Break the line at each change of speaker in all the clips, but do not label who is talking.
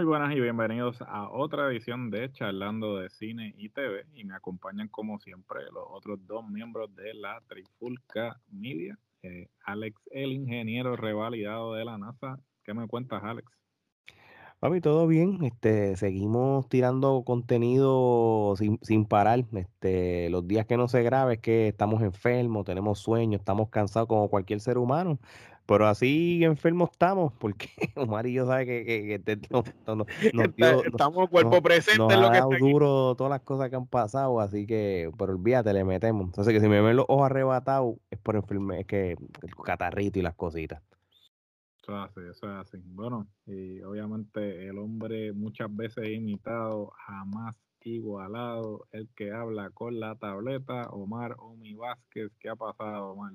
Muy buenas y bienvenidos a otra edición de Charlando de Cine y TV. Y me acompañan como siempre los otros dos miembros de la Trifulca Media. Eh, Alex, el ingeniero revalidado de la NASA. ¿Qué me cuentas, Alex?
Papi, todo bien. Este, seguimos tirando contenido sin, sin parar. Este, los días que no se grabe es que estamos enfermos, tenemos sueños, estamos cansados como cualquier ser humano. Pero así enfermos estamos, porque Omar y yo sabe que, que, no,
estamos cuerpo presente en lo
que ha duro todas las cosas que han pasado, así que, pero olvídate, le metemos. Entonces que si me ven los ojos arrebatados es por enfermedad, es que el catarrito y las cositas.
Eso es así, eso es así. Bueno, y obviamente el hombre muchas veces imitado, jamás igualado, el que habla con la tableta, Omar Omi Vázquez. ¿Qué ha pasado, Omar?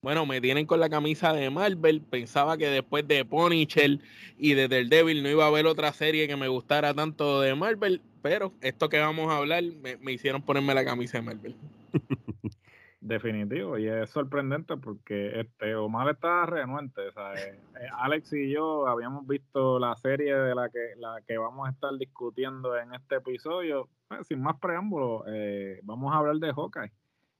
Bueno, me tienen con la camisa de Marvel. Pensaba que después de Punisher y de Daredevil no iba a haber otra serie que me gustara tanto de Marvel, pero esto que vamos a hablar me, me hicieron ponerme la camisa de Marvel.
Definitivo, y es sorprendente porque este Omar está renuente. Eh, Alex y yo habíamos visto la serie de la que, la que vamos a estar discutiendo en este episodio. Pues, sin más preámbulos, eh, vamos a hablar de Hawkeye.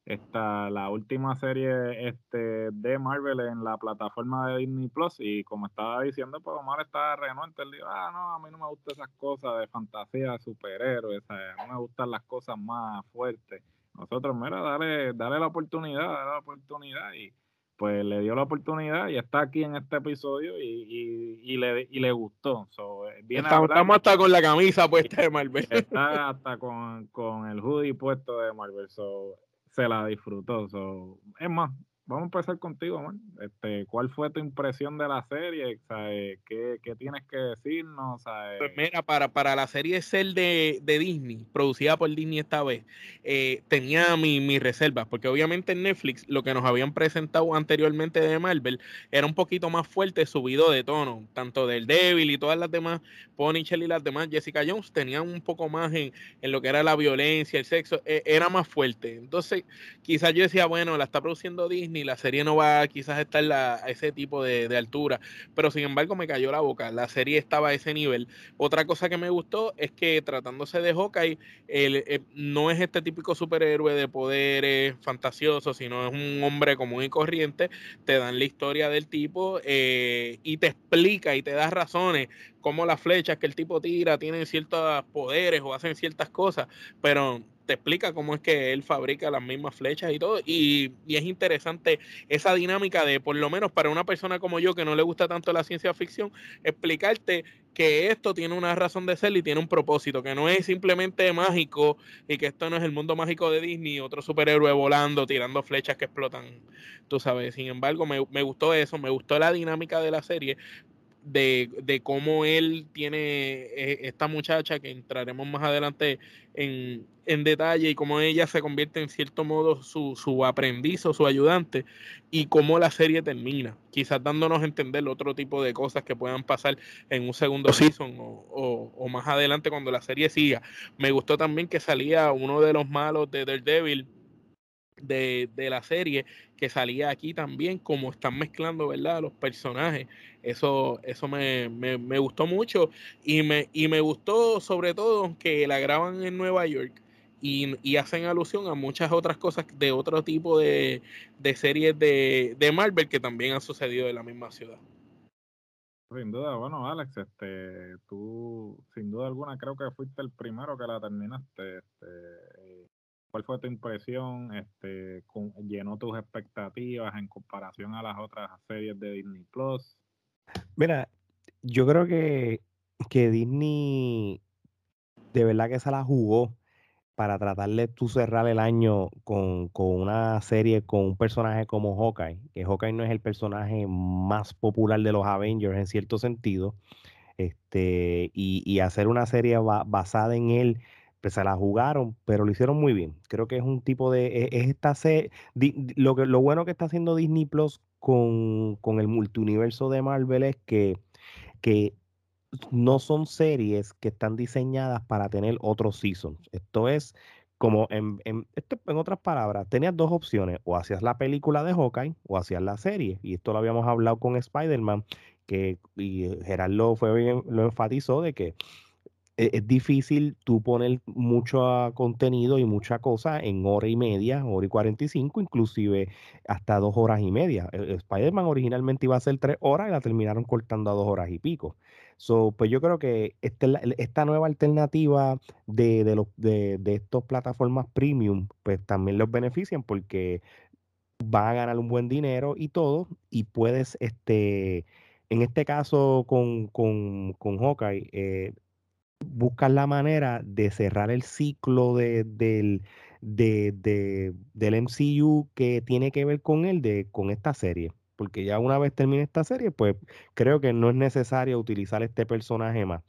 Esta, la última serie este, de Marvel en la plataforma de Disney Plus. Y como estaba diciendo, pues Omar está renuente. Él dijo, ah, no, a mí no me gustan esas cosas de fantasía, superhéroes, no me gustan las cosas más fuertes nosotros, mira, dale, dale la oportunidad, dale la oportunidad y pues le dio la oportunidad y está aquí en este episodio y, y, le, y le gustó. Eh,
estamos, hasta con la camisa puesta de Marvel.
Está hasta con, con el hoodie puesto de Marvel, so, se la disfrutó. So, es más, vamos a empezar contigo, man. Este, ¿Cuál fue tu impresión de la serie? ¿Qué, ¿Qué, tienes que decirnos?
Pues mira, para, para la serie Cell de, de Disney, producida por Disney esta vez, eh, tenía mis mi reservas, porque obviamente en Netflix lo que nos habían presentado anteriormente de Marvel era un poquito más fuerte, subido de tono, tanto del Devil y todas las demás, Punisher y las demás, Jessica Jones, tenían un poco más en, en lo que era la violencia, el sexo, e, era más fuerte. Entonces, quizás yo decía, bueno, la está produciendo Disney y la serie no va quizás a estar a ese tipo de, altura, pero sin embargo me cayó la boca, la serie estaba a ese nivel. Otra cosa que me gustó es que tratándose de Hawkeye, eh, no es este típico superhéroe de poderes fantasiosos, sino es un hombre común y corriente, te dan la historia del tipo eh, y te explica y te da razones como las flechas que el tipo tira tienen ciertos poderes o hacen ciertas cosas, pero te explica cómo es que él fabrica las mismas flechas y todo. Y, es interesante esa dinámica de, por lo menos para una persona como yo que no le gusta tanto la ciencia ficción, explicarte que esto tiene una razón de ser y tiene un propósito, que no es simplemente mágico y que esto no es el mundo mágico de Disney, otro superhéroe volando, tirando flechas que explotan, tú sabes. Sin embargo, me, me gustó eso, me gustó la dinámica de la serie, de, de, cómo él tiene eh, esta muchacha, que entraremos más adelante en, en, detalle, y cómo ella se convierte en cierto modo su, su aprendiz o su ayudante, y cómo la serie termina, quizás dándonos a entender otro tipo de cosas que puedan pasar en un segundo season o, o, o más adelante cuando la serie siga. Me gustó también que salía uno de los malos de Daredevil, de, de, la serie que salía aquí también, como están mezclando, ¿verdad? Los personajes. Eso, eso me, me, gustó mucho y me, y me gustó sobre todo que la graban en Nueva York y, y hacen alusión a muchas otras cosas de otro tipo de, de series de, de Marvel que también han sucedido en la misma ciudad.
Sin duda, bueno, Alex, este, tú, sin duda alguna, creo que fuiste el primero que la terminaste. Este, ¿Cuál fue tu impresión? Este, ¿Llenó tus expectativas en comparación a las otras series de Disney Plus?
Mira, yo creo que, que Disney de verdad que se la jugó para tratar de tú cerrar el año con, una serie con un personaje como Hawkeye, que Hawkeye no es el personaje más popular de los Avengers en cierto sentido, este, y, hacer una serie basada en él pues se la jugaron, pero lo hicieron muy bien. Creo que es un tipo de, e, es, esta lo, que, lo bueno que está haciendo Disney Plus con, con el multiuniverso de Marvel es que, que no son series que están diseñadas para tener otros seasons. Esto es como en, en, en otras palabras, tenías dos opciones, o hacías la película de Hawkeye o hacías la serie. Y esto lo habíamos hablado con Spider-Man, que y Gerardo fue bien, lo enfatizó de que e, es, difícil tú poner mucho contenido y mucha cosa en hora y media, hora y 45, inclusive hasta dos horas y media. E, Spider-Man originalmente iba a ser tres horas y la terminaron cortando a dos horas y pico. So, pues yo creo que este, esta nueva alternativa de, de, los, de, de estas plataformas premium, pues también los benefician porque van a ganar un buen dinero y todo, y puedes, este, en este caso con, con, con Hawkeye, eh, buscar la manera de cerrar el ciclo de, del, de, del MCU que tiene que ver con él, de, con esta serie. Porque ya una vez termine esta serie, pues creo que no es necesario utilizar este personaje más.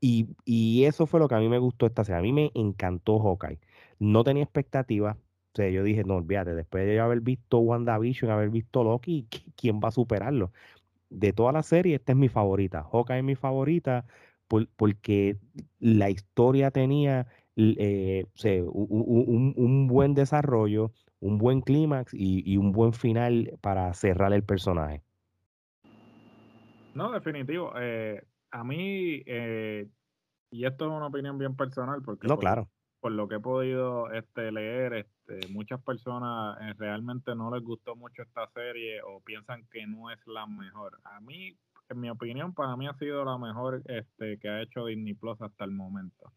Y, y eso fue lo que a mí me gustó esta serie. A mí me encantó Hawkeye. No tenía expectativas. O sea, yo dije, no, olvídate, después de haber visto WandaVision, haber visto Loki, ¿quién va a superarlo? De toda la serie, esta es mi favorita. Hawkeye es mi favorita porque la historia tenía eh, un, buen desarrollo, un buen clímax y, un buen final para cerrar el personaje.
No, definitivo. Eh, a mí, eh, y esto es una opinión bien personal, porque
no, por, claro.
por lo que he podido este, leer, este, muchas personas realmente no les gustó mucho esta serie o piensan que no es la mejor. A mí en mi opinión, para mí ha sido la mejor este, que ha hecho Disney Plus hasta el momento.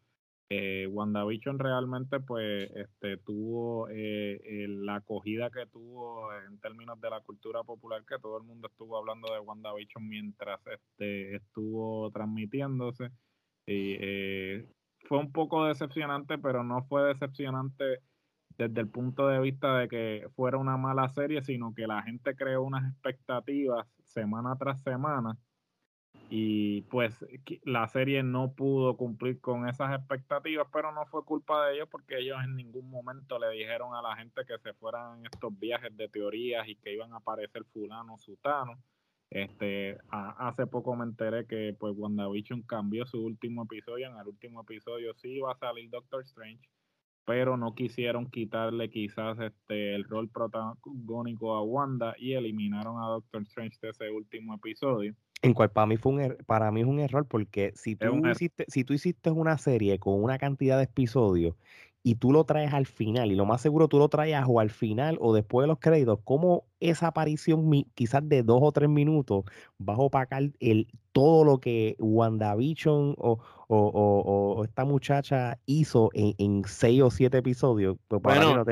Eh, WandaVision realmente pues este tuvo eh, la acogida que tuvo en términos de la cultura popular que todo el mundo estuvo hablando de WandaVision mientras este estuvo transmitiéndose y eh, fue un poco decepcionante pero no fue decepcionante desde el punto de vista de que fuera una mala serie sino que la gente creó unas expectativas semana tras semana y pues la serie no pudo cumplir con esas expectativas, pero no fue culpa de ellos porque ellos en ningún momento le dijeron a la gente que se fueran estos viajes de teorías y que iban a aparecer fulano, sutano. Este, hace poco me enteré que pues WandaVision cambió su último episodio, en el último episodio sí iba a salir Doctor Strange, pero no quisieron quitarle quizás este el rol protagónico a Wanda y eliminaron a Doctor Strange de ese último episodio.
En cual para mí fue un er, para mí es un error porque si tú er hiciste, si tú hiciste una serie con una cantidad de episodios y tú lo traes al final y lo más seguro tú lo traes o al final o después de los créditos, como esa aparición quizás de dos o tres minutos va a opacar el, todo lo que WandaVision o, o, o, esta muchacha hizo en, seis o siete episodios?
Pues bueno,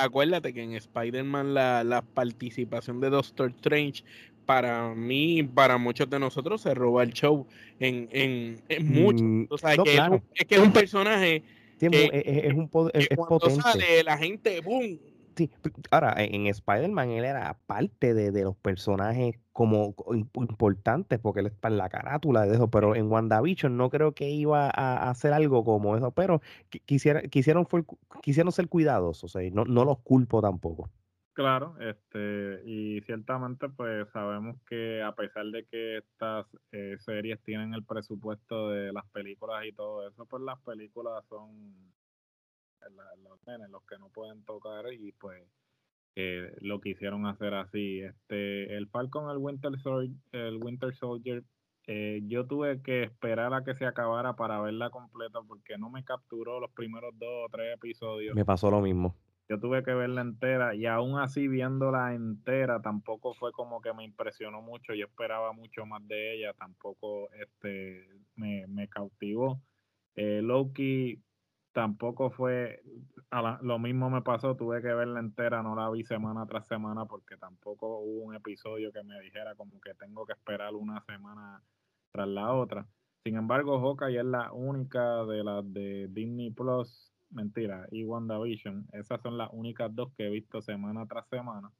acuérdate que en Spider-Man la, la participación de Doctor Strange para mí, para muchos de nosotros, se roba el show en, en, en mucho. Mm, o sea, es, que es, un personaje
que, es, un es,
cuando sale la gente, ¡boom!
Sí, ahora, en Spider-Man él era parte de, de, los personajes como importantes porque él está en la carátula de eso, pero en WandaVision no creo que iba a, hacer algo como eso, pero quisiera, quisieron, quisieron ser cuidadosos, o sea, no, no los culpo tampoco.
Claro, este, y ciertamente pues sabemos que a pesar de que estas eh, series tienen el presupuesto de las películas y todo eso, pues las películas son los nenes los que no pueden tocar y pues eh, lo quisieron hacer así. Este, el Falcon, el Winter Soldier, el Winter Soldier eh, yo tuve que esperar a que se acabara para verla completa porque no me capturó los primeros dos o tres episodios.
Me pasó lo mismo
yo tuve que verla entera y aún así viéndola entera tampoco fue como que me impresionó mucho, yo esperaba mucho más de ella, tampoco este me, me cautivó. Eh, Loki tampoco fue, lo mismo me pasó, tuve que verla entera, no la vi semana tras semana porque tampoco hubo un episodio que me dijera como que tengo que esperar una semana tras la otra. Sin embargo, Hawkeye es la única de las de Disney Plus mentira, y WandaVision. Esas son las únicas dos que he visto semana tras semana.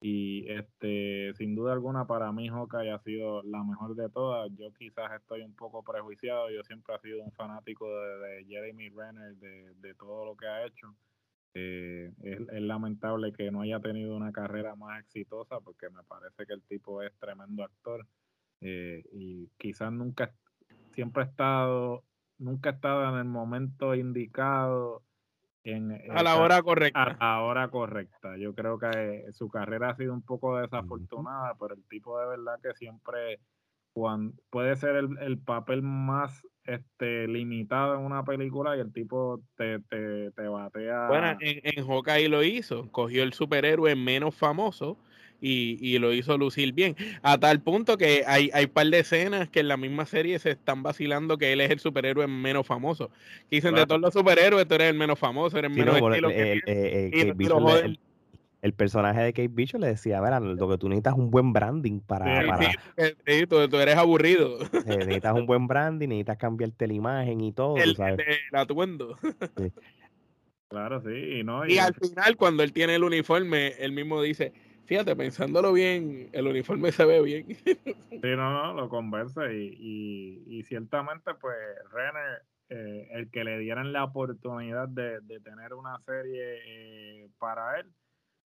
Y este, sin duda alguna, para mí Hawkeye ha sido la mejor de todas. Yo quizás estoy un poco prejuiciado. Yo siempre he sido un fanático de, Jeremy Renner, de, todo lo que ha hecho. Eh, es, lamentable que no haya tenido una carrera más exitosa porque me parece que el tipo es tremendo actor. Eh, y quizás nunca, siempre ha estado nunca estaba en el momento indicado
a la hora correcta.
A la hora correcta. Yo creo que su carrera ha sido un poco desafortunada, pero el tipo de verdad que siempre puede ser el, papel más este, limitado en una película y el tipo te, te, te batea.
Bueno, en, en Hawkeye lo hizo, cogió el superhéroe menos famoso y, lo hizo lucir bien. A tal punto que hay, hay par de escenas que en la misma serie se están vacilando que él es el superhéroe menos famoso. dicen de todos los superhéroes, tú eres el menos famoso, eres el menos estilo
el, personaje de Kate Bishop le decía, ver, lo que tú necesitas es un buen branding para...
Sí, tú, eres aburrido.
necesitas un buen branding, necesitas cambiarte la imagen y todo.
El, el, atuendo.
Claro, sí. ¿no?
y al final, cuando él tiene el uniforme, él mismo dice, Fíjate, pensándolo bien, el uniforme se ve bien.
Sí, no, no, lo conversa y, y, ciertamente, pues, Renner, eh, el que le dieran la oportunidad de, tener una serie eh, para él,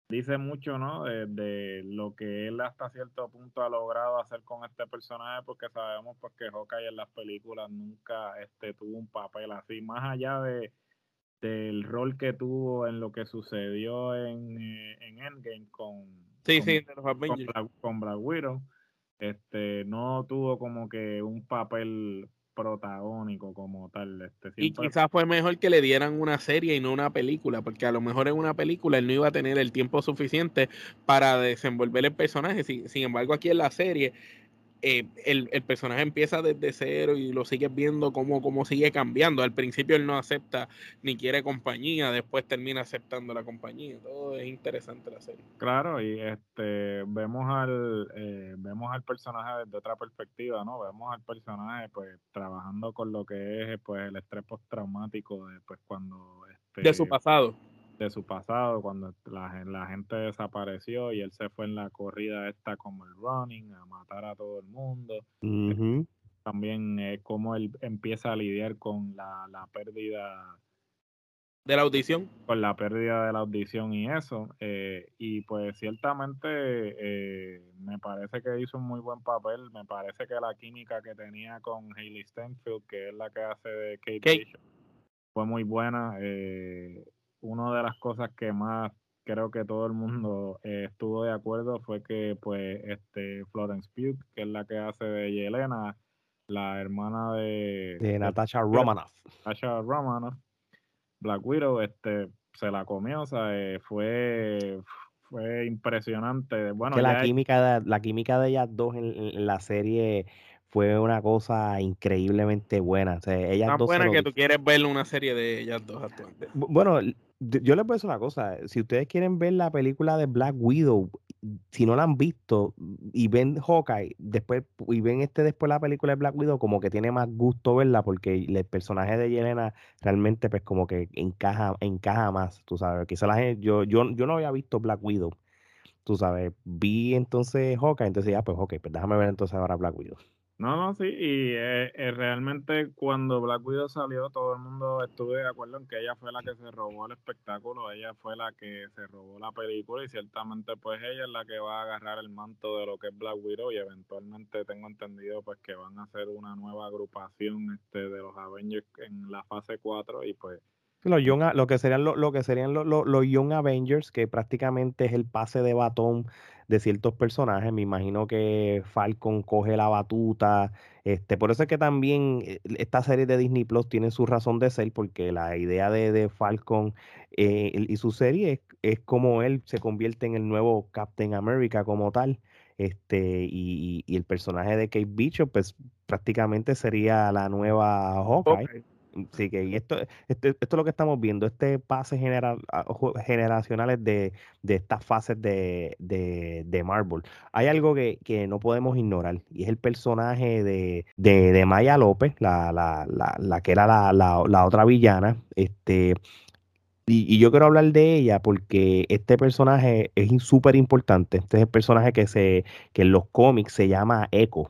dice mucho, ¿no? De, lo que él hasta cierto punto ha logrado hacer con este personaje, porque sabemos pues que Hawkeye en las películas nunca este, tuvo un papel así, más allá de del rol que tuvo en lo que sucedió en, eh, en Endgame con
Sí, sí,
con, Black, Widow. Este, no tuvo como que un papel protagónico como tal. Este,
y quizás fue mejor que le dieran una serie y no una película, porque a lo mejor en una película él no iba a tener el tiempo suficiente para desenvolver el personaje. sin embargo, aquí en la serie eh, el, personaje empieza desde cero y lo sigues viendo cómo, cómo sigue cambiando. Al principio él no acepta ni quiere compañía, después termina aceptando la compañía. Todo es interesante la serie.
Claro, y este vemos al eh, vemos al personaje desde otra perspectiva, ¿no? Vemos al personaje pues trabajando con lo que es pues el estrés postraumático de pues cuando este,
de su pasado
de su pasado, cuando la, la, gente desapareció y él se fue en la corrida esta como el running, a matar a todo el mundo. También eh, cómo él empieza a lidiar con la, la, pérdida
de la audición.
Con la pérdida de la audición y eso. Eh, y pues ciertamente eh, me parece que hizo un muy buen papel. Me parece que la química que tenía con Hayley Stenfield, que es la que hace de Kate, fue muy buena. Eh, una de las cosas que más creo que todo el mundo eh, estuvo de acuerdo fue que pues este Florence Pugh, que es la que hace de Yelena, la hermana de,
de Natasha Romanoff.
Natasha Romanoff, Black Widow, este se la comió, o sea, eh, fue fue impresionante. Bueno,
que la química de, la química de ellas dos en la serie fue una cosa increíblemente buena. O sea, ellas
Tan buena que tú quieres ver una serie de ellas dos actualmente.
Bueno, yo les voy a decir una cosa. Si ustedes quieren ver la película de Black Widow, si no la han visto y ven Hawkeye, después y ven este después la película de Black Widow, como que tiene más gusto verla porque el personaje de Yelena realmente pues como que encaja, encaja más, tú sabes. Quizá la gente, yo, yo, yo no había visto Black Widow, tú sabes. Vi entonces Hawkeye, entonces ya pues ok, pues déjame ver entonces ahora Black Widow.
No, no, sí, y eh, eh, realmente cuando Black Widow salió, todo el mundo estuve de acuerdo en que ella fue la que se robó el espectáculo, ella fue la que se robó la película y ciertamente pues ella es la que va a agarrar el manto de lo que es Black Widow y eventualmente tengo entendido pues que van a hacer una nueva agrupación este de los Avengers en la fase 4 y pues
los lo que serían, lo, que serían los Young Avengers, que prácticamente es el pase de batón de ciertos personajes. Me imagino que Falcon coge la batuta. Este, por eso es que también eh, esta serie de Disney Plus tiene su razón de ser, porque la idea de, Falcon eh, y su serie es, es, como él se convierte en el nuevo Captain America como tal. Este, y, y el personaje de Kate Bishop, pues prácticamente sería la nueva Hawkeye. Sí, que esto, esto, esto es lo que estamos viendo, este pase general, generacionales de, de estas fases de, de, de Marvel. Hay algo que, que, no podemos ignorar y es el personaje de, de, Maya López, la, la, la, la que era la, otra villana. Este, y, y, yo quiero hablar de ella porque este personaje es súper importante. Este es el personaje que, se, que en los cómics se llama Echo.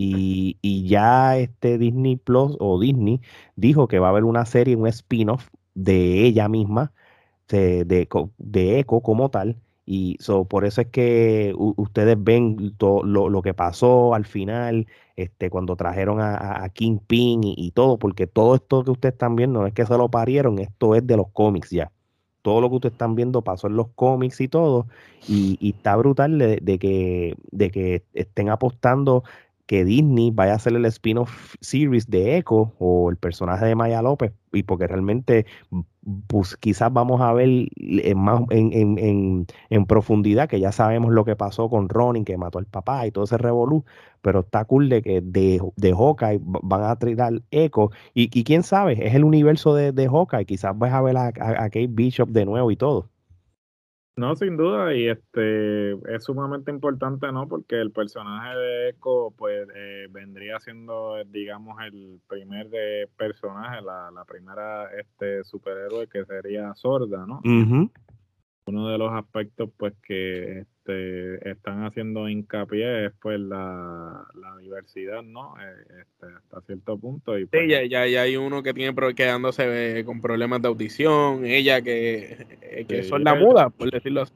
Y, ya este Disney Plus o Disney dijo que va a haber una serie, un spin-off de ella misma, de, de, Echo como tal, Y so, por eso es que ustedes ven todo lo, que pasó al final, este, cuando trajeron a, a Kingpin y, y, todo, porque todo esto que ustedes están viendo no es que se lo parieron, esto es de los cómics ya. Todo lo que ustedes están viendo pasó en los cómics y todo, y, está brutal de, que, de que estén apostando que Disney vaya a hacer el spin-off series de Echo o el personaje de Maya López, y porque realmente pues quizás vamos a ver en, más en, en, profundidad, que ya sabemos lo que pasó con Ronin, que mató al papá y todo ese revolú, pero está cool de que de, de Hawkeye van a tirar Echo, y, y, quién sabe, es el universo de, de Hawkeye, quizás vas a ver a, a Kate Bishop de nuevo y todo.
No, sin duda, y este es sumamente importante, ¿no? Porque el personaje de Echo, pues, eh, vendría siendo, digamos, el primer de personaje, la, la primera este superhéroe que sería sorda, ¿no? Uno de los aspectos, pues, que este, están haciendo hincapié es, pues, la, diversidad, ¿no? Eh, este, hasta cierto punto. Y,
pues, sí, ya, ya, ya, hay uno que tiene quedándose con problemas de audición, ella que, eh, que son la muda, por decirlo así.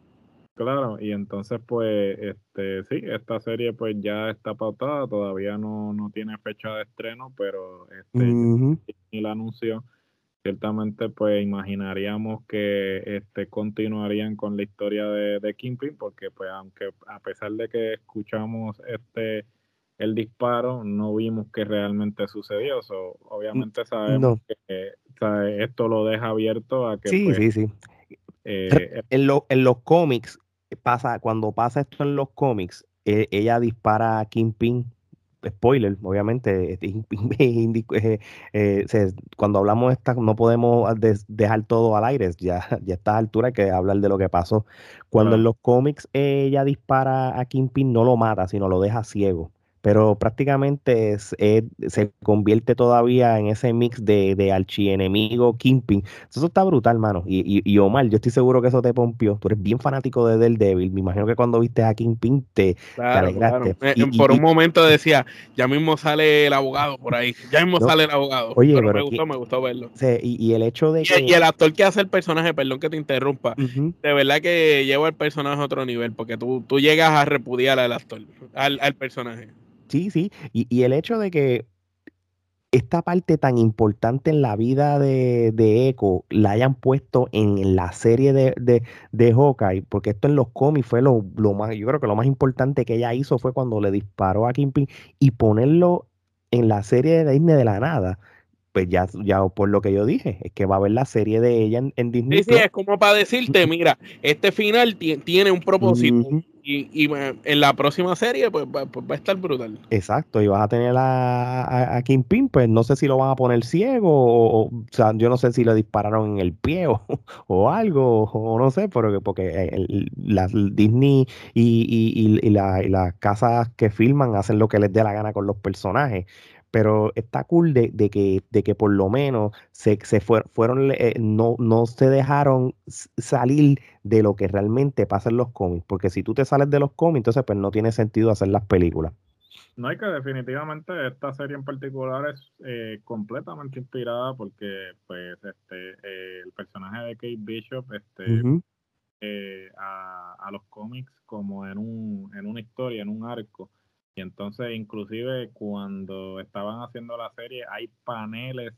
Claro, y entonces pues este sí, esta serie pues ya está pautada, todavía no, no tiene fecha de estreno, pero este y la anunció ciertamente pues imaginaríamos que este continuarían con la historia de, de Kingpin porque pues aunque a pesar de que escuchamos este el disparo no vimos que realmente sucedió. Obviamente sabemos que esto lo deja abierto a que
sí
pues,
sí sí. eh, en, en los cómics pasa cuando pasa esto en los cómics e, ella dispara a Kingpin spoiler, obviamente, eh, eh, cuando hablamos de esta, no podemos dejar todo al aire, ya, ya a esta altura hay que hablar de lo que pasó. Cuando en los cómics ella dispara a Kingpin, no lo mata, sino lo deja ciego pero prácticamente se convierte todavía en ese mix de, de archienemigo Kingpin. Eso está brutal, mano. Y, y, Omar, yo estoy seguro que eso te pompió. Tú eres bien fanático de Daredevil. Me imagino que cuando viste a Kingpin te, alegraste.
Eh, por un momento decía, ya mismo sale el abogado por ahí. Ya mismo sale el abogado. Oye, pero, me gustó, me gustó verlo.
y, el hecho de
que... Y el actor que hace el personaje, perdón que te interrumpa, de verdad que lleva el personaje a otro nivel, porque tú, tú llegas a repudiar al actor, al, al personaje.
Sí, sí. Y, el hecho de que esta parte tan importante en la vida de, de Echo la hayan puesto en la serie de, de, de Hawkeye, porque esto en los cómics fue lo, más, yo creo que lo más importante que ella hizo fue cuando le disparó a Kingpin y ponerlo en la serie de Disney de la nada pues ya, ya por lo que yo dije, es que va a haber la serie de ella en, Disney.
Sí, sí, es como para decirte, mira, este final tiene un propósito. Y, en la próxima serie, pues va, pues va, a estar brutal.
Exacto, y vas a tener a, a, a Kingpin, pues no sé si lo van a poner ciego, o, o, sea, yo no sé si le dispararon en el pie o, o algo, o no sé, porque, porque el, las Disney y, y, y, la, y las casas que filman hacen lo que les dé la gana con los personajes pero está cool de, de, que, de que por lo menos se, se fueron, eh, no, no se dejaron salir de lo que realmente pasa en los cómics, porque si tú te sales de los cómics, entonces pues no tiene sentido hacer las películas.
No hay que definitivamente esta serie en particular es eh, completamente inspirada porque pues este eh, el personaje de Kate Bishop este a, a, los cómics como en un en una historia en un arco y entonces, inclusive cuando estaban haciendo la serie, hay paneles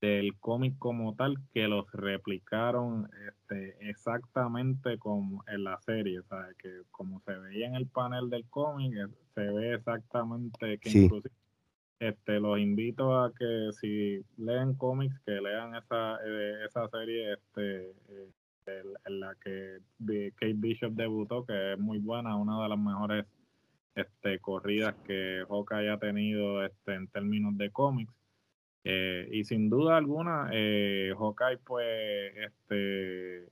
del cómic como tal que los replicaron este, exactamente como en la serie, o sea, que como se veía en el panel del cómic, eh, se ve exactamente que inclusive este, los invito a que si leen cómics, que lean esa, eh, esa serie este, eh, en la que Kate Bishop debutó, que es muy buena, una de las mejores este, corridas que Hawkeye ha tenido este, en términos de cómics. Eh, y sin duda alguna, eh, Hawkeye, pues, este,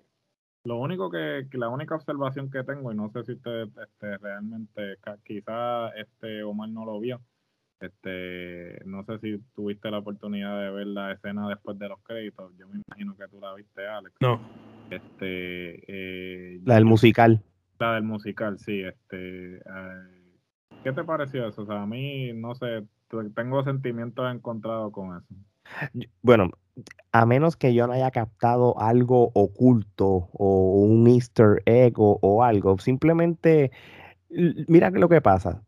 lo único que, la única observación que tengo, y no sé si usted este, realmente, quizá este Omar no lo vio, este, no sé si tuviste la oportunidad de ver la escena después de los créditos. Yo me imagino que tú la viste, Alex.
No.
Este,
eh, la del musical.
La del musical, sí. Este, ¿Qué te pareció eso? O sea, a mí, no sé, tengo sentimientos encontrados con eso.
Bueno, a menos que yo no haya captado algo oculto o un easter egg o, algo, simplemente, mira lo que pasa.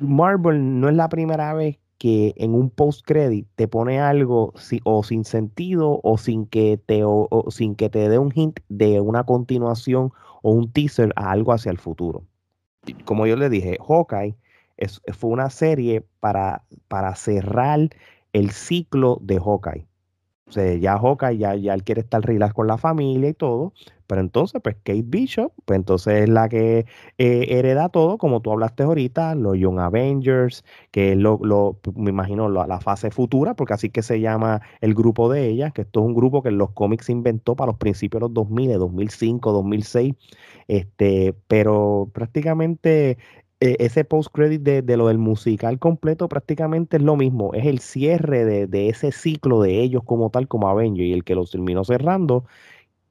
Marvel no es la primera vez que en un post credit te pone algo o sin sentido o sin que te o, sin que te dé un hint de una continuación o un teaser a algo hacia el futuro. Como yo le dije, Hawkeye fue una serie para, para cerrar el ciclo de Hawkeye. O sea, ya Hawkeye, ya, ya él quiere estar relax con la familia y todo, pero entonces, pues Kate Bishop, pues entonces es la que eh, hereda todo, como tú hablaste ahorita, los Young Avengers, que es lo, lo me imagino, la, fase futura, porque así que se llama el grupo de ellas, que esto es un grupo que los cómics inventó para los principios de los 2000, 2005, 2006, este, pero prácticamente e, ese post-credit de, lo del musical completo prácticamente es lo mismo, es el cierre de, ese ciclo de ellos como tal, como Avengers, y el que los terminó cerrando.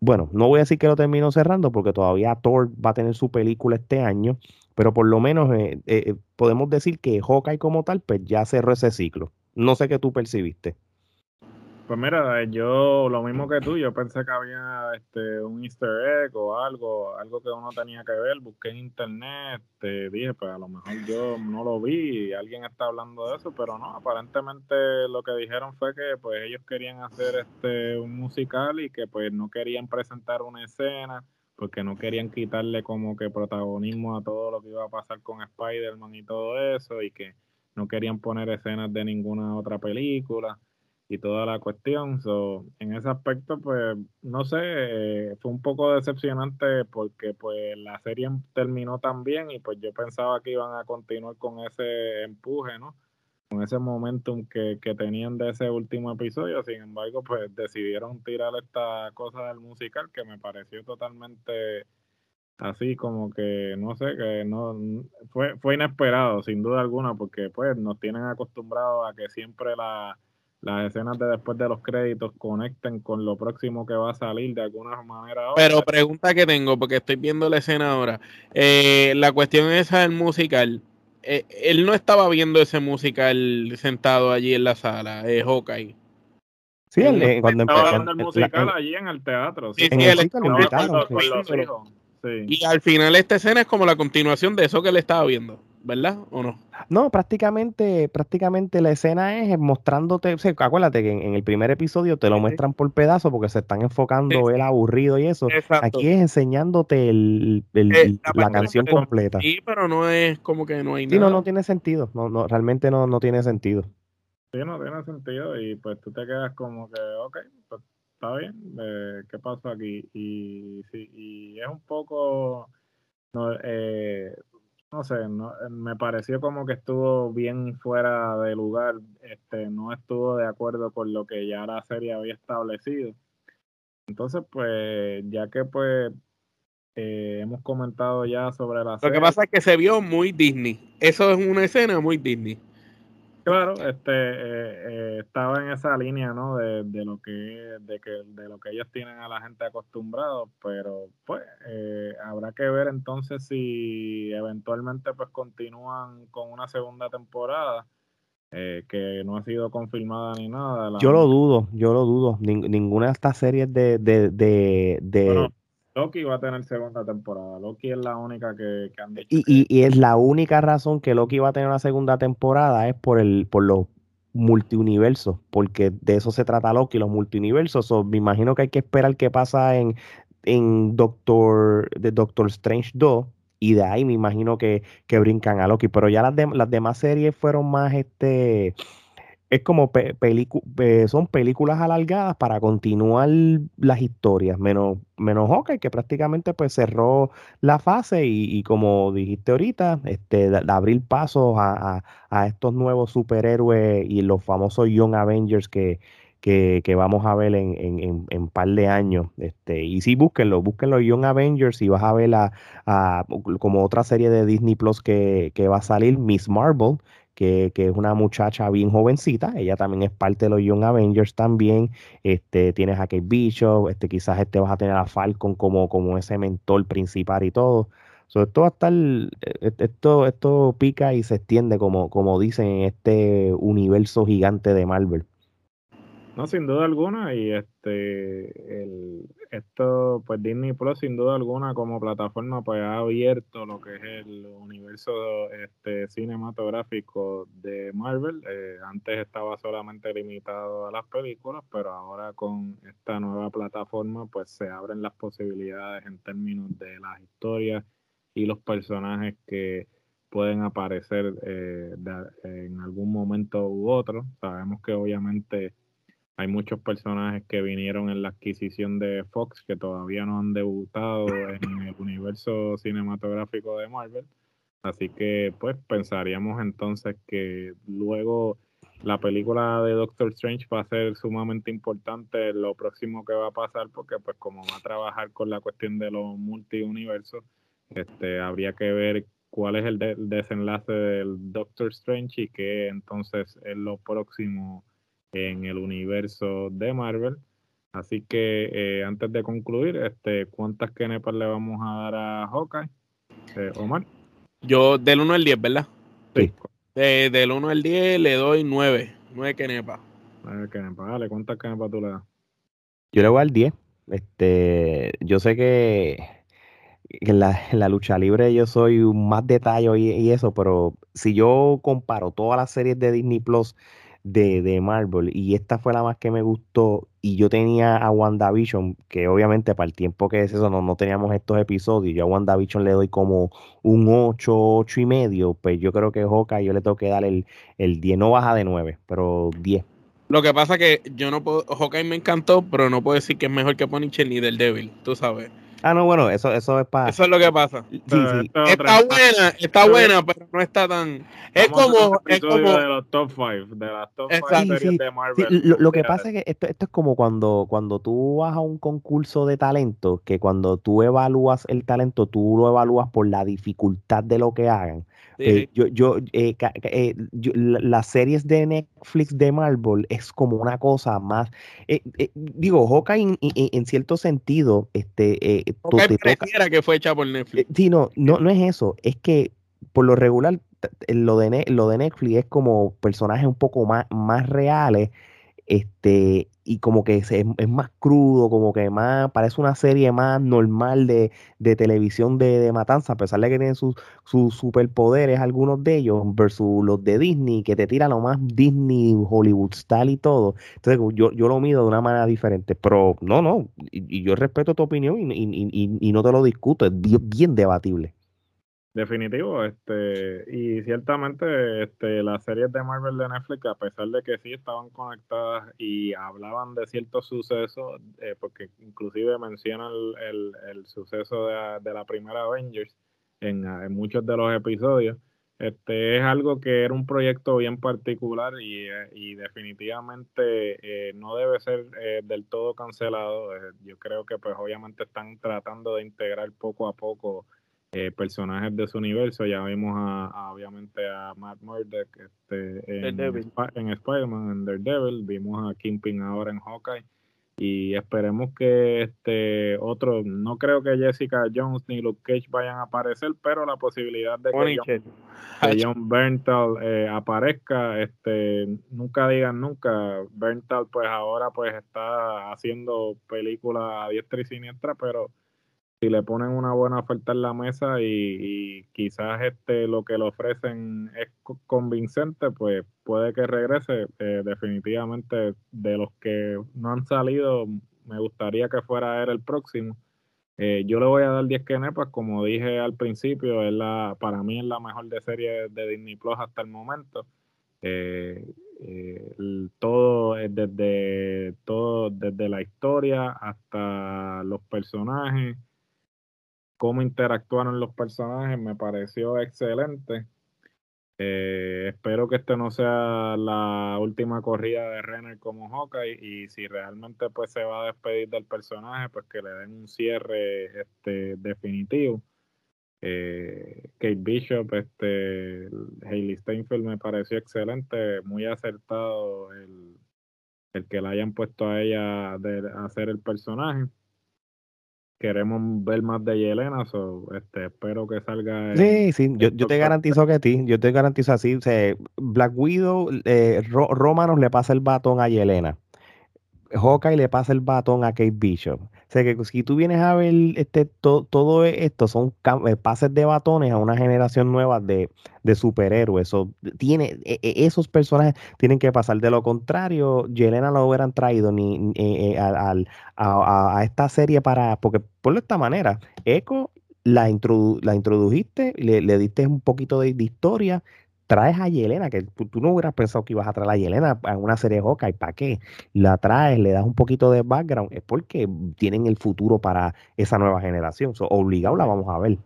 Bueno, no voy a decir que lo terminó cerrando porque todavía Thor va a tener su película este año, pero por lo menos eh, eh, podemos decir que Hawkeye como tal, pues ya cerró ese ciclo. No sé qué tú percibiste.
Pues mira, yo lo mismo que tú, yo pensé que había este un easter egg o algo, algo que uno tenía que ver, busqué en internet, te dije, pues a lo mejor yo no lo vi alguien está hablando de eso, pero no, aparentemente lo que dijeron fue que pues ellos querían hacer este un musical y que pues no querían presentar una escena porque no querían quitarle como que protagonismo a todo lo que iba a pasar con Spider-Man y todo eso y que no querían poner escenas de ninguna otra película y toda la cuestión. So, en ese aspecto, pues, no sé, eh, fue un poco decepcionante porque pues la serie terminó tan bien y pues yo pensaba que iban a continuar con ese empuje, ¿no? Con ese momentum que, que tenían de ese último episodio. Sin embargo, pues decidieron tirar esta cosa del musical que me pareció totalmente así como que no sé que no fue fue inesperado sin duda alguna porque pues nos tienen acostumbrados a que siempre la las escenas de después de los créditos conecten con lo próximo que va a salir de alguna manera.
Pero pregunta que tengo, porque estoy viendo la escena ahora. Eh, la cuestión esa del musical. Eh, él no estaba viendo ese musical sentado allí en la sala, eh, Hawkeye.
Sí, él, cuando estaba viendo el musical allí en el teatro. Sí, sí, él
Y al final esta escena es como la continuación de eso que él estaba viendo. ¿Verdad? ¿O no?
No, prácticamente, prácticamente la escena es mostrándote, o sea, acuérdate que en, el primer episodio te lo muestran por pedazos porque se están enfocando el aburrido y eso. Aquí es enseñándote el, eh, la, canción completa.
Sí, pero no es como que no hay
nada. Sí, no, no tiene sentido. No, no, realmente no, no tiene sentido.
Sí, no tiene sentido y pues tú te quedas como que, ok, pues está bien, eh, ¿qué pasó aquí? Y, sí, y es un poco... No, eh, no sé, no, eh, me pareció como que estuvo bien fuera de lugar, este, no estuvo de acuerdo con lo que ya la serie había establecido. Entonces, pues, ya que pues eh, hemos comentado ya sobre la
serie. Lo que pasa es que se vio muy Disney. Eso es una escena muy Disney.
Claro, este eh, eh, estaba en esa línea, ¿no? De, de lo que de que de lo que ellos tienen a la gente acostumbrado, pero pues eh, habrá que ver entonces si eventualmente pues continúan con una segunda temporada. que no ha sido confirmada ni nada.
yo lo dudo, yo lo dudo. ninguna de estas series de, de, de, de
Loki va a tener segunda temporada. Loki es la única que, han dicho.
Y, y, es la única razón que Loki va a tener una segunda temporada es por el por los multiuniversos, porque de eso se trata Loki, los multiuniversos. me imagino que hay que esperar qué pasa en, en Doctor, de Doctor Strange 2 y de ahí me imagino que, que brincan a Loki. Pero ya las, las demás series fueron más este es como son películas alargadas para continuar las historias, menos, menos Hawkeye, que prácticamente pues cerró la fase y, como dijiste ahorita, este, de, abrir pasos a, estos nuevos superhéroes y los famosos Young Avengers que, que, vamos a ver en, en, en, par de años. Este, y sí, búsquenlo, búsquenlo Young Avengers y vas a ver a, como otra serie de Disney Plus que, que va a salir, Miss Marvel, que, es una muchacha bien jovencita, ella también es parte de los Young Avengers también, este, tienes a Kate Bishop, este, quizás este vas a tener a Falcon como, como ese mentor principal y todo. So, esto va a estar, e, e, esto, esto pica y se extiende como, como dicen en este universo gigante de Marvel.
No, sin duda alguna, y este, el, esto, pues Disney Plus, sin duda alguna, como plataforma, pues ha abierto lo que es el universo este, cinematográfico de Marvel. Eh, antes estaba solamente limitado a las películas, pero ahora con esta nueva plataforma, pues se abren las posibilidades en términos de las historias y los personajes que pueden aparecer eh, en algún momento u otro. Sabemos que obviamente hay muchos personajes que vinieron en la adquisición de Fox que todavía no han debutado en el universo cinematográfico de Marvel. Así que pues pensaríamos entonces que luego la película de Doctor Strange va a ser sumamente importante lo próximo que va a pasar porque pues como va a trabajar con la cuestión de los multiuniversos, este, habría que ver cuál es el, el desenlace del Doctor Strange y qué entonces es lo próximo en el universo de Marvel. Así que eh, antes de concluir, este, ¿cuántas kenepas le vamos a dar a Hawkeye? Eh, Omar.
Yo del 1 al 10, ¿verdad?
Sí.
del 1 al 10 le doy 9. 9 kenepas.
9 kenepas. Dale, ¿cuántas kenepas tú le das?
Yo le voy al 10. Este, yo sé que en la, lucha libre yo soy un más detalle y, y, eso, pero si yo comparo todas las series de Disney Plus de, de, Marvel y esta fue la más que me gustó y yo tenía a WandaVision, que obviamente para el tiempo que es eso no, no teníamos estos episodios, yo a WandaVision le doy como un 8, 8 y medio, pues yo creo que Hawkeye yo le tengo que dar el, el 10, no baja de 9, pero 10.
Lo que pasa que yo no puedo, Hawkeye me encantó, pero no puedo decir que es mejor que Punisher ni del Devil, tú sabes.
Ah, no, bueno, eso, eso es para.
Eso es lo que pasa. Sí, sí. Está buena, está buena, pero no está tan. Es como. Es como
de los top 5, de las top 5 series de Marvel.
Lo, lo, que pasa es que esto, esto es como cuando, cuando tú vas a un concurso de talento, que cuando tú evalúas el talento, tú lo evalúas por la dificultad de lo que hagan. Eh, yo, yo, eh, eh, yo, las series de Netflix de Marvel es como una cosa más. Eh, eh, digo, Hawkeye en, en, en, cierto sentido, este. Eh,
Hawkeye pareciera que fue hecha por Netflix.
sí, no, no, no es eso. Es que por lo regular, lo de, lo de Netflix es como personajes un poco más, más reales este y como que es, es, más crudo, como que más, parece una serie más normal de, de televisión de, de, matanza, a pesar de que tienen sus, sus superpoderes algunos de ellos, versus los de Disney, que te tiran lo más Disney, Hollywood style y todo. Entonces yo, yo lo mido de una manera diferente, pero no, no, y, yo respeto tu opinión y, y, y, no te lo discuto, es bien debatible.
Definitivo, este, y ciertamente este, las series de Marvel de Netflix, a pesar de que sí estaban conectadas y hablaban de ciertos sucesos, eh, porque inclusive mencionan el, el, el suceso de, de, la primera Avengers en, muchos de los episodios, este, es algo que era un proyecto bien particular y, eh, y definitivamente eh, no debe ser eh, del todo cancelado. Eh, yo creo que pues obviamente están tratando de integrar poco a poco eh, personajes de su universo. Ya vimos a, a obviamente a Matt Murdock este, en, en Spider-Man, en Daredevil, vimos a Kingpin ahora en Hawkeye. Y esperemos que este otro, no creo que Jessica Jones ni Luke Cage vayan a aparecer, pero la posibilidad de que John, que John Berntal eh, aparezca, este, nunca digan nunca. Berntal pues ahora pues está haciendo películas a diestra y siniestra, pero si le ponen una buena oferta en la mesa y, y, quizás este lo que le ofrecen es convincente, pues puede que regrese. Eh, definitivamente de los que no han salido, me gustaría que fuera él el próximo. Eh, yo le voy a dar 10 kenepas, como dije al principio, es la, para mí es la mejor de serie de Disney Plus hasta el momento. Eh, eh, todo desde todo desde la historia hasta los personajes cómo interactuaron los personajes me pareció excelente. Eh, espero que este no sea la última corrida de Renner como Hawkeye y si realmente pues se va a despedir del personaje pues que le den un cierre este definitivo. Eh, Kate Bishop, este Hailey Steinfeld me pareció excelente, muy acertado el, el que la hayan puesto a ella de hacer el personaje queremos ver más de Yelena, so, este, espero que salga.
Sí, sí, yo, yo te garantizo que ti, yo te garantizo así, o sea, Black Widow, eh, Ro, Romanos le pasa el batón a Yelena. Hawkeye le pasa el batón a Kate Bishop. Sea que si tú vienes a ver este, todo esto, son eh, pases de batones a una generación nueva de, superhéroes. tiene, e, e, esos personajes tienen que pasar. De lo contrario, Yelena lo hubieran traído ni, eh, a, esta serie para. Porque por esta manera, Echo la, la introdujiste, le, le diste un poquito de historia traes a Yelena, que tú no hubieras pensado que ibas a traer a Yelena en una serie de ¿y ¿para qué? La traes, le das un poquito de background, es porque tienen el futuro para esa nueva generación. So, obligado la vamos a ver.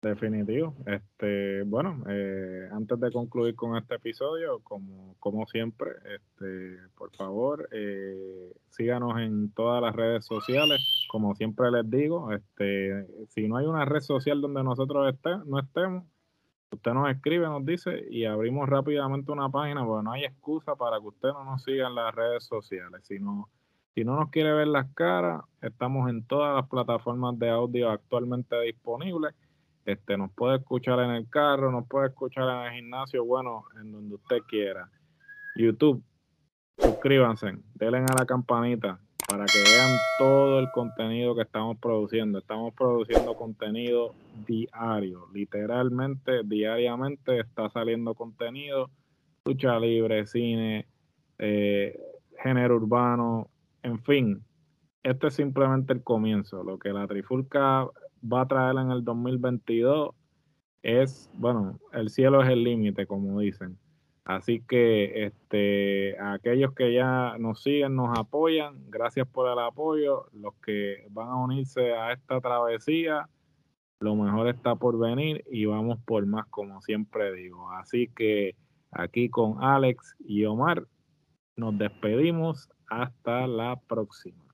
Definitivo. Este, bueno, eh, antes de concluir con este episodio, como, como siempre, este, por favor, eh, síganos en todas las redes sociales. Como siempre les digo, este, si no hay una red social donde nosotros no estemos, Usted nos escribe, nos dice y abrimos rápidamente una página porque no hay excusa para que usted no nos siga en las redes sociales. Si no, si no nos quiere ver las caras, estamos en todas las plataformas de audio actualmente disponibles. Este, nos puede escuchar en el carro, nos puede escuchar en el gimnasio, bueno, en donde usted quiera. YouTube, suscríbanse, denle a la campanita, para que vean todo el contenido que estamos produciendo. Estamos produciendo contenido diario, literalmente diariamente está saliendo contenido, lucha libre, cine, eh, género urbano, en fin. Este es simplemente el comienzo. Lo que la Trifulca va a traer en el 2022 es, bueno, el cielo es el límite, como dicen. Así que este, aquellos que ya nos siguen, nos apoyan, gracias por el apoyo. Los que van a unirse a esta travesía, lo mejor está por venir y vamos por más, como siempre digo. Así que aquí con Alex y Omar nos despedimos. Hasta la próxima.